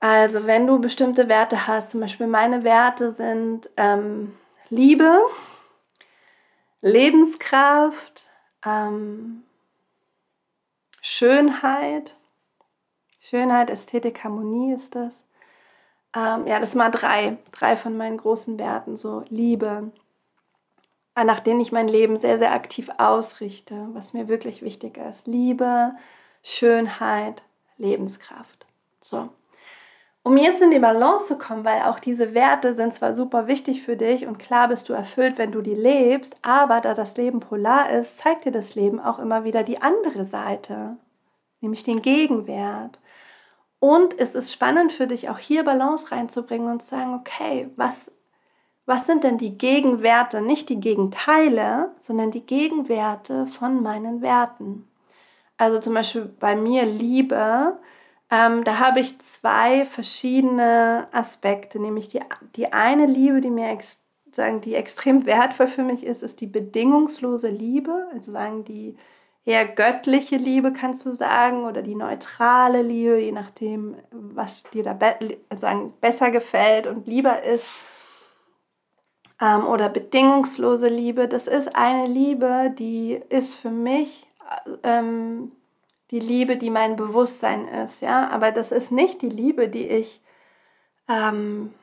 Also wenn du bestimmte Werte hast, zum Beispiel meine Werte sind ähm, Liebe, Lebenskraft, ähm, Schönheit. Schönheit, Ästhetik, Harmonie ist das. Ähm, ja, das sind mal drei, drei von meinen großen Werten, so Liebe, nach denen ich mein Leben sehr, sehr aktiv ausrichte, was mir wirklich wichtig ist. Liebe, Schönheit, Lebenskraft. So. Um jetzt in die Balance zu kommen, weil auch diese Werte sind zwar super wichtig für dich und klar bist du erfüllt, wenn du die lebst, aber da das Leben polar ist, zeigt dir das Leben auch immer wieder die andere Seite, nämlich den Gegenwert. Und es ist spannend für dich, auch hier Balance reinzubringen und zu sagen, okay, was, was sind denn die Gegenwerte, nicht die Gegenteile, sondern die Gegenwerte von meinen Werten. Also zum Beispiel bei mir Liebe ähm, da habe ich zwei verschiedene Aspekte, nämlich die, die eine Liebe, die mir sagen, die extrem wertvoll für mich ist, ist die bedingungslose Liebe, also sagen die eher göttliche Liebe, kannst du sagen, oder die neutrale Liebe, je nachdem, was dir da be sagen, besser gefällt und lieber ist. Ähm, oder bedingungslose Liebe, das ist eine Liebe, die ist für mich ähm, die Liebe, die mein Bewusstsein ist, ja, aber das ist nicht die Liebe, die ich, ähm,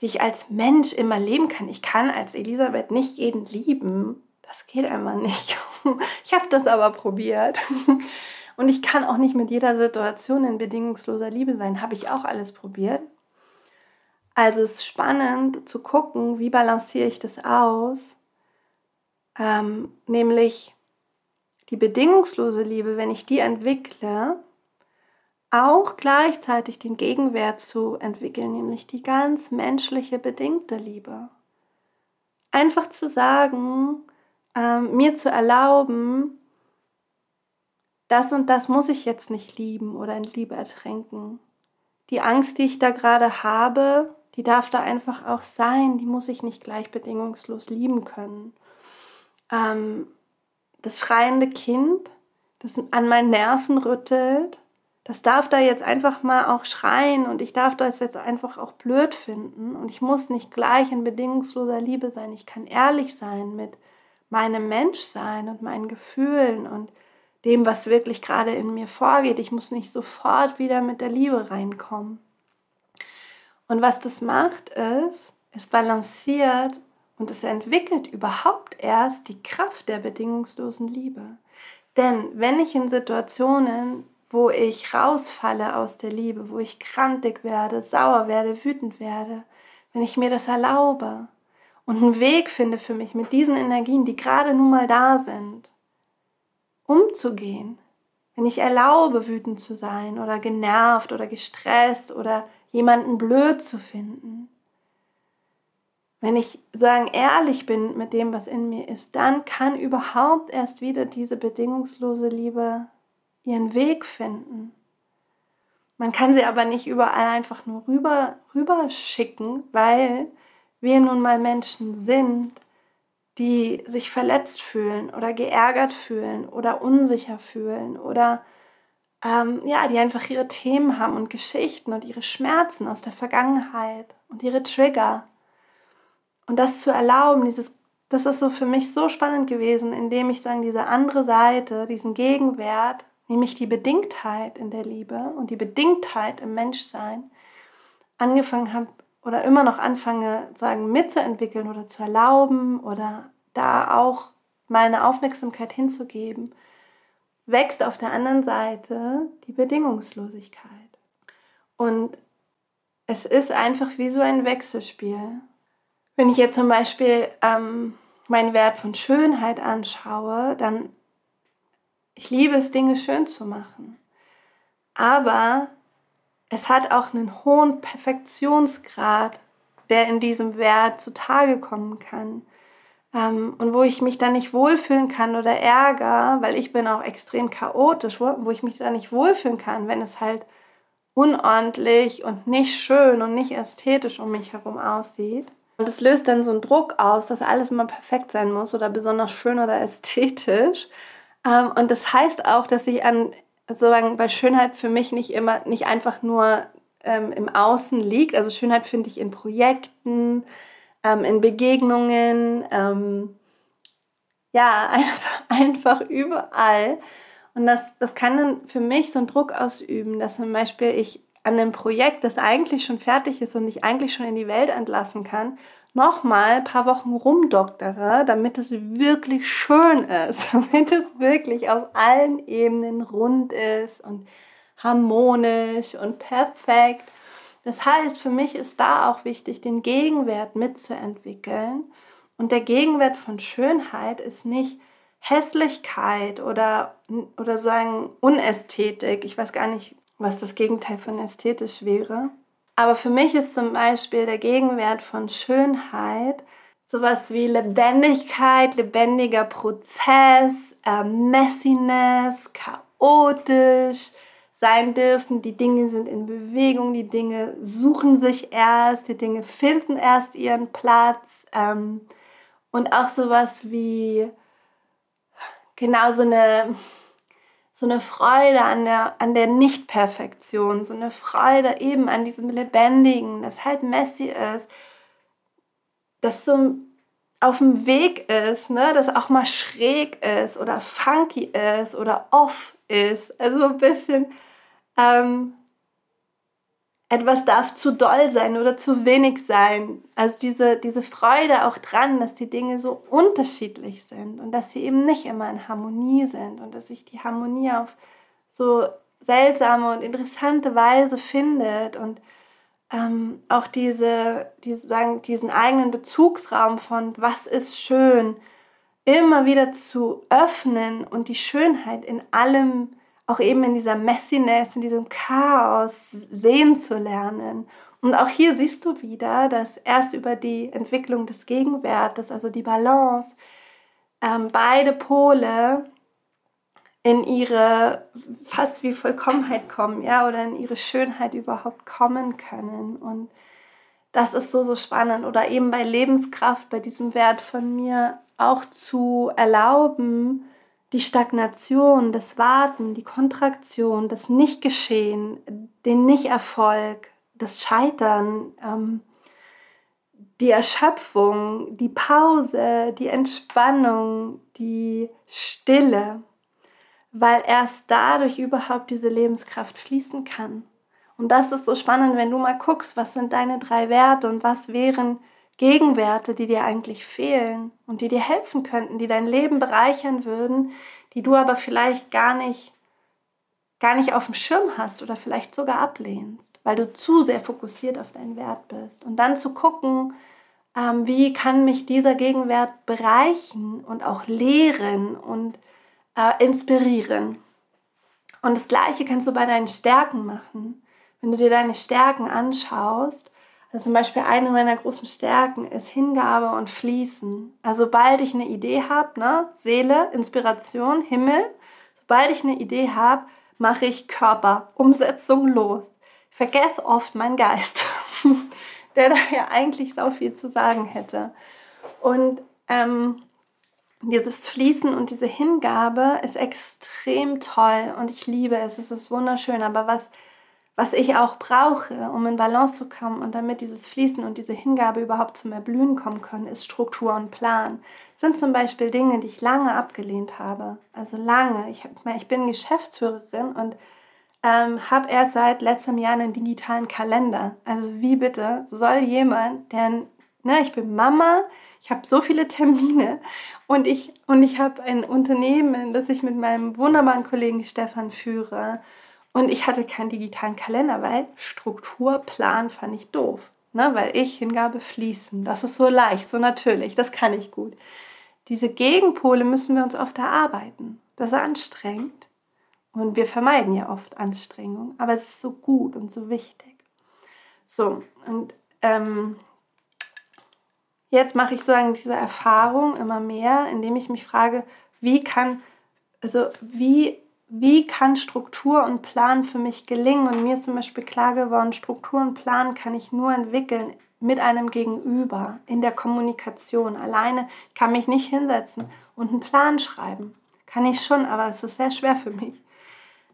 die ich als Mensch immer leben kann. Ich kann als Elisabeth nicht jeden lieben, das geht einfach nicht. Ich habe das aber probiert. Und ich kann auch nicht mit jeder Situation in bedingungsloser Liebe sein. Habe ich auch alles probiert. Also es ist spannend zu gucken, wie balanciere ich das aus. Ähm, nämlich die bedingungslose Liebe, wenn ich die entwickle, auch gleichzeitig den Gegenwert zu entwickeln, nämlich die ganz menschliche bedingte Liebe. Einfach zu sagen, ähm, mir zu erlauben, das und das muss ich jetzt nicht lieben oder in Liebe ertränken. Die Angst, die ich da gerade habe, die darf da einfach auch sein, die muss ich nicht gleich bedingungslos lieben können. Ähm, das schreiende Kind, das an meinen Nerven rüttelt, das darf da jetzt einfach mal auch schreien und ich darf das jetzt einfach auch blöd finden und ich muss nicht gleich in bedingungsloser Liebe sein. Ich kann ehrlich sein mit meinem Menschsein und meinen Gefühlen und dem, was wirklich gerade in mir vorgeht. Ich muss nicht sofort wieder mit der Liebe reinkommen. Und was das macht, ist, es balanciert und es entwickelt überhaupt erst die Kraft der bedingungslosen Liebe. Denn wenn ich in Situationen, wo ich rausfalle aus der Liebe, wo ich krantig werde, sauer werde, wütend werde, wenn ich mir das erlaube, und einen Weg finde für mich mit diesen Energien, die gerade nun mal da sind, umzugehen. Wenn ich erlaube, wütend zu sein oder genervt oder gestresst oder jemanden blöd zu finden. Wenn ich sagen ehrlich bin mit dem, was in mir ist, dann kann überhaupt erst wieder diese bedingungslose Liebe ihren Weg finden. Man kann sie aber nicht überall einfach nur rüber, rüber schicken, weil wir nun mal Menschen sind, die sich verletzt fühlen oder geärgert fühlen oder unsicher fühlen oder ähm, ja, die einfach ihre Themen haben und Geschichten und ihre Schmerzen aus der Vergangenheit und ihre Trigger. Und das zu erlauben, dieses, das ist so für mich so spannend gewesen, indem ich sagen, diese andere Seite, diesen Gegenwert, nämlich die Bedingtheit in der Liebe und die Bedingtheit im Menschsein, angefangen habe oder immer noch anfange, sagen, mitzuentwickeln oder zu erlauben oder da auch meine Aufmerksamkeit hinzugeben, wächst auf der anderen Seite die Bedingungslosigkeit. Und es ist einfach wie so ein Wechselspiel. Wenn ich jetzt zum Beispiel ähm, meinen Wert von Schönheit anschaue, dann ich liebe es, Dinge schön zu machen. Aber es hat auch einen hohen Perfektionsgrad, der in diesem Wert zutage kommen kann. Ähm, und wo ich mich dann nicht wohlfühlen kann oder ärger, weil ich bin auch extrem chaotisch, wo, wo ich mich dann nicht wohlfühlen kann, wenn es halt unordentlich und nicht schön und nicht ästhetisch um mich herum aussieht. Und es löst dann so einen Druck aus, dass alles immer perfekt sein muss oder besonders schön oder ästhetisch. Ähm, und das heißt auch, dass ich an sozusagen bei Schönheit für mich nicht immer, nicht einfach nur ähm, im Außen liegt. Also Schönheit finde ich in Projekten, ähm, in Begegnungen, ähm, ja, einfach, einfach überall. Und das, das kann dann für mich so einen Druck ausüben, dass zum Beispiel ich an einem Projekt, das eigentlich schon fertig ist und ich eigentlich schon in die Welt entlassen kann, nochmal ein paar Wochen rumdoktere, damit es wirklich schön ist, damit es wirklich auf allen Ebenen rund ist und harmonisch und perfekt. Das heißt, für mich ist da auch wichtig, den Gegenwert mitzuentwickeln. Und der Gegenwert von Schönheit ist nicht Hässlichkeit oder, oder sagen Unästhetik. Ich weiß gar nicht, was das Gegenteil von ästhetisch wäre. Aber für mich ist zum Beispiel der Gegenwert von Schönheit sowas wie Lebendigkeit, lebendiger Prozess, äh, Messiness, chaotisch, sein dürfen. Die Dinge sind in Bewegung, die Dinge suchen sich erst, die Dinge finden erst ihren Platz. Ähm, und auch sowas wie genau so eine, so eine Freude an der, an der Nicht-Perfektion, so eine Freude eben an diesem Lebendigen, das halt messy ist, das so auf dem Weg ist, ne? das auch mal schräg ist oder funky ist oder off ist. Also ein bisschen ähm, etwas darf zu doll sein oder zu wenig sein. Also diese, diese Freude auch dran, dass die Dinge so unterschiedlich sind und dass sie eben nicht immer in Harmonie sind und dass sich die Harmonie auf so seltsame und interessante Weise findet und ähm, auch diese, diese, sagen, diesen eigenen Bezugsraum von was ist schön immer wieder zu öffnen und die Schönheit in allem auch eben in dieser Messiness, in diesem Chaos sehen zu lernen. Und auch hier siehst du wieder, dass erst über die Entwicklung des Gegenwertes, also die Balance, ähm, beide Pole in ihre fast wie Vollkommenheit kommen, ja, oder in ihre Schönheit überhaupt kommen können. Und das ist so, so spannend. Oder eben bei Lebenskraft, bei diesem Wert von mir auch zu erlauben, die Stagnation, das Warten, die Kontraktion, das Nichtgeschehen, den Nichterfolg, das Scheitern, ähm, die Erschöpfung, die Pause, die Entspannung, die Stille, weil erst dadurch überhaupt diese Lebenskraft fließen kann. Und das ist so spannend, wenn du mal guckst, was sind deine drei Werte und was wären Gegenwerte, die dir eigentlich fehlen und die dir helfen könnten, die dein Leben bereichern würden, die du aber vielleicht gar nicht gar nicht auf dem Schirm hast oder vielleicht sogar ablehnst, weil du zu sehr fokussiert auf deinen Wert bist. Und dann zu gucken, ähm, wie kann mich dieser Gegenwert bereichen und auch lehren und äh, inspirieren. Und das Gleiche kannst du bei deinen Stärken machen. Wenn du dir deine Stärken anschaust, also zum Beispiel eine meiner großen Stärken ist Hingabe und Fließen. Also sobald ich eine Idee habe, ne, Seele, Inspiration, Himmel, sobald ich eine Idee habe, mache ich Körper, Umsetzung los. Ich vergesse oft meinen Geist, der da ja eigentlich so viel zu sagen hätte. Und ähm, dieses Fließen und diese Hingabe ist extrem toll und ich liebe es. Es ist wunderschön. Aber was was ich auch brauche, um in Balance zu kommen und damit dieses Fließen und diese Hingabe überhaupt zum Erblühen kommen können, ist Struktur und Plan. Sind zum Beispiel Dinge, die ich lange abgelehnt habe. Also lange. Ich, ich bin Geschäftsführerin und ähm, habe erst seit letztem Jahr einen digitalen Kalender. Also wie bitte soll jemand, der, ne, ich bin Mama, ich habe so viele Termine und ich, und ich habe ein Unternehmen, das ich mit meinem wunderbaren Kollegen Stefan führe und ich hatte keinen digitalen Kalender, weil Strukturplan fand ich doof. Ne? Weil ich Hingabe fließen. Das ist so leicht, so natürlich. Das kann ich gut. Diese Gegenpole müssen wir uns oft erarbeiten. Das ist anstrengend. Und wir vermeiden ja oft Anstrengung. Aber es ist so gut und so wichtig. So, und ähm, jetzt mache ich sozusagen diese Erfahrung immer mehr, indem ich mich frage, wie kann, also wie wie kann Struktur und Plan für mich gelingen? Und mir ist zum Beispiel klar geworden, Struktur und Plan kann ich nur entwickeln mit einem Gegenüber in der Kommunikation. Alleine kann mich nicht hinsetzen und einen Plan schreiben. Kann ich schon, aber es ist sehr schwer für mich.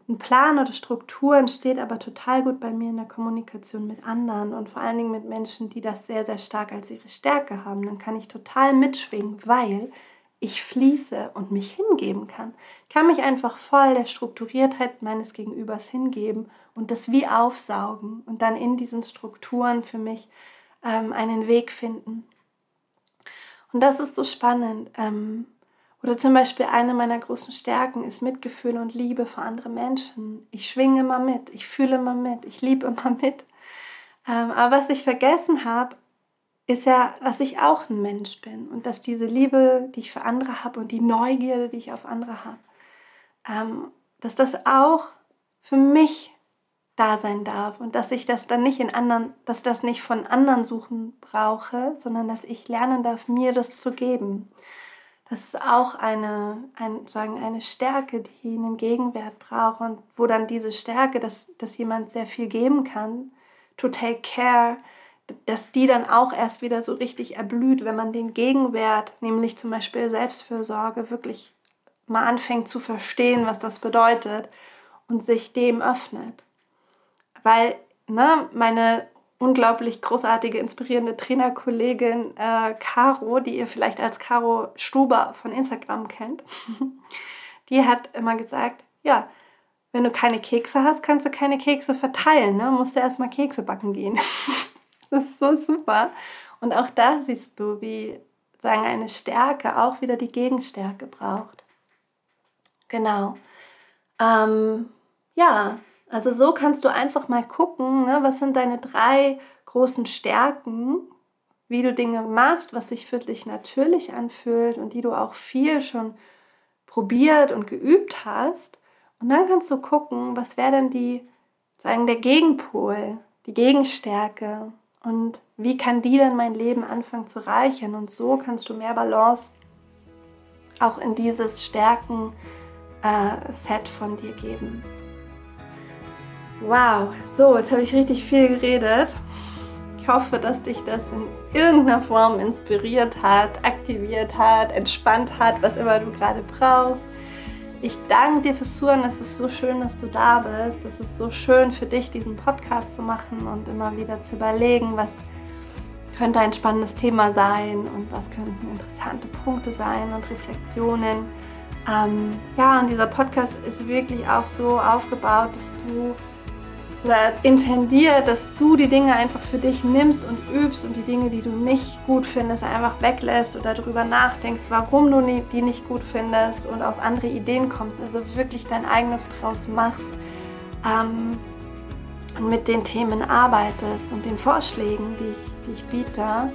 Ein Plan oder Struktur entsteht aber total gut bei mir in der Kommunikation mit anderen und vor allen Dingen mit Menschen, die das sehr, sehr stark als ihre Stärke haben. Dann kann ich total mitschwingen, weil ich fließe und mich hingeben kann. Kann mich einfach voll der Strukturiertheit meines Gegenübers hingeben und das wie aufsaugen und dann in diesen Strukturen für mich ähm, einen Weg finden. Und das ist so spannend. Ähm, oder zum Beispiel eine meiner großen Stärken ist Mitgefühl und Liebe für andere Menschen. Ich schwinge immer mit, ich fühle immer mit, ich liebe immer mit. Ähm, aber was ich vergessen habe, ist ja, dass ich auch ein Mensch bin und dass diese Liebe, die ich für andere habe und die Neugierde, die ich auf andere habe, ähm, dass das auch für mich da sein darf und dass ich das dann nicht in anderen, dass das nicht von anderen suchen brauche, sondern dass ich lernen darf, mir das zu geben. das ist auch eine, ein, sagen, eine Stärke, die einen Gegenwert braucht und wo dann diese Stärke, dass, dass jemand sehr viel geben kann, to take care, dass die dann auch erst wieder so richtig erblüht, wenn man den Gegenwert, nämlich zum Beispiel Selbstfürsorge, wirklich mal anfängt zu verstehen, was das bedeutet und sich dem öffnet. Weil ne, meine unglaublich großartige, inspirierende Trainerkollegin äh, Caro, die ihr vielleicht als Caro Stuber von Instagram kennt, die hat immer gesagt, ja, wenn du keine Kekse hast, kannst du keine Kekse verteilen, ne? musst du erstmal Kekse backen gehen. das ist so super. Und auch da siehst du, wie sagen eine Stärke auch wieder die Gegenstärke braucht. Genau. Ähm, ja, also so kannst du einfach mal gucken, ne, was sind deine drei großen Stärken, wie du Dinge machst, was sich für dich natürlich anfühlt und die du auch viel schon probiert und geübt hast. Und dann kannst du gucken, was wäre denn die, sagen, der Gegenpol, die Gegenstärke und wie kann die denn mein Leben anfangen zu reichern. Und so kannst du mehr Balance auch in dieses Stärken-Set äh, von dir geben. Wow, so, jetzt habe ich richtig viel geredet. Ich hoffe, dass dich das in irgendeiner Form inspiriert hat, aktiviert hat, entspannt hat, was immer du gerade brauchst. Ich danke dir fürs Zuhören. Es ist so schön, dass du da bist. Es ist so schön für dich, diesen Podcast zu machen und immer wieder zu überlegen, was könnte ein spannendes Thema sein und was könnten interessante Punkte sein und Reflexionen. Ähm, ja, und dieser Podcast ist wirklich auch so aufgebaut, dass du oder intendiert, dass du die Dinge einfach für dich nimmst und übst und die Dinge, die du nicht gut findest, einfach weglässt oder darüber nachdenkst, warum du die nicht gut findest und auf andere Ideen kommst, also wirklich dein eigenes draus machst ähm, und mit den Themen arbeitest und den Vorschlägen, die ich, die ich biete,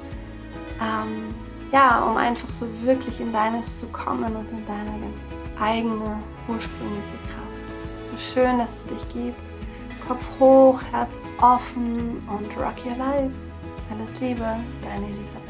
ähm, ja, um einfach so wirklich in deines zu kommen und in deine ganz eigene ursprüngliche Kraft. So schön, dass es dich gibt Kopf hoch, Herz offen und rock your life. Alles Liebe, deine Elisabeth.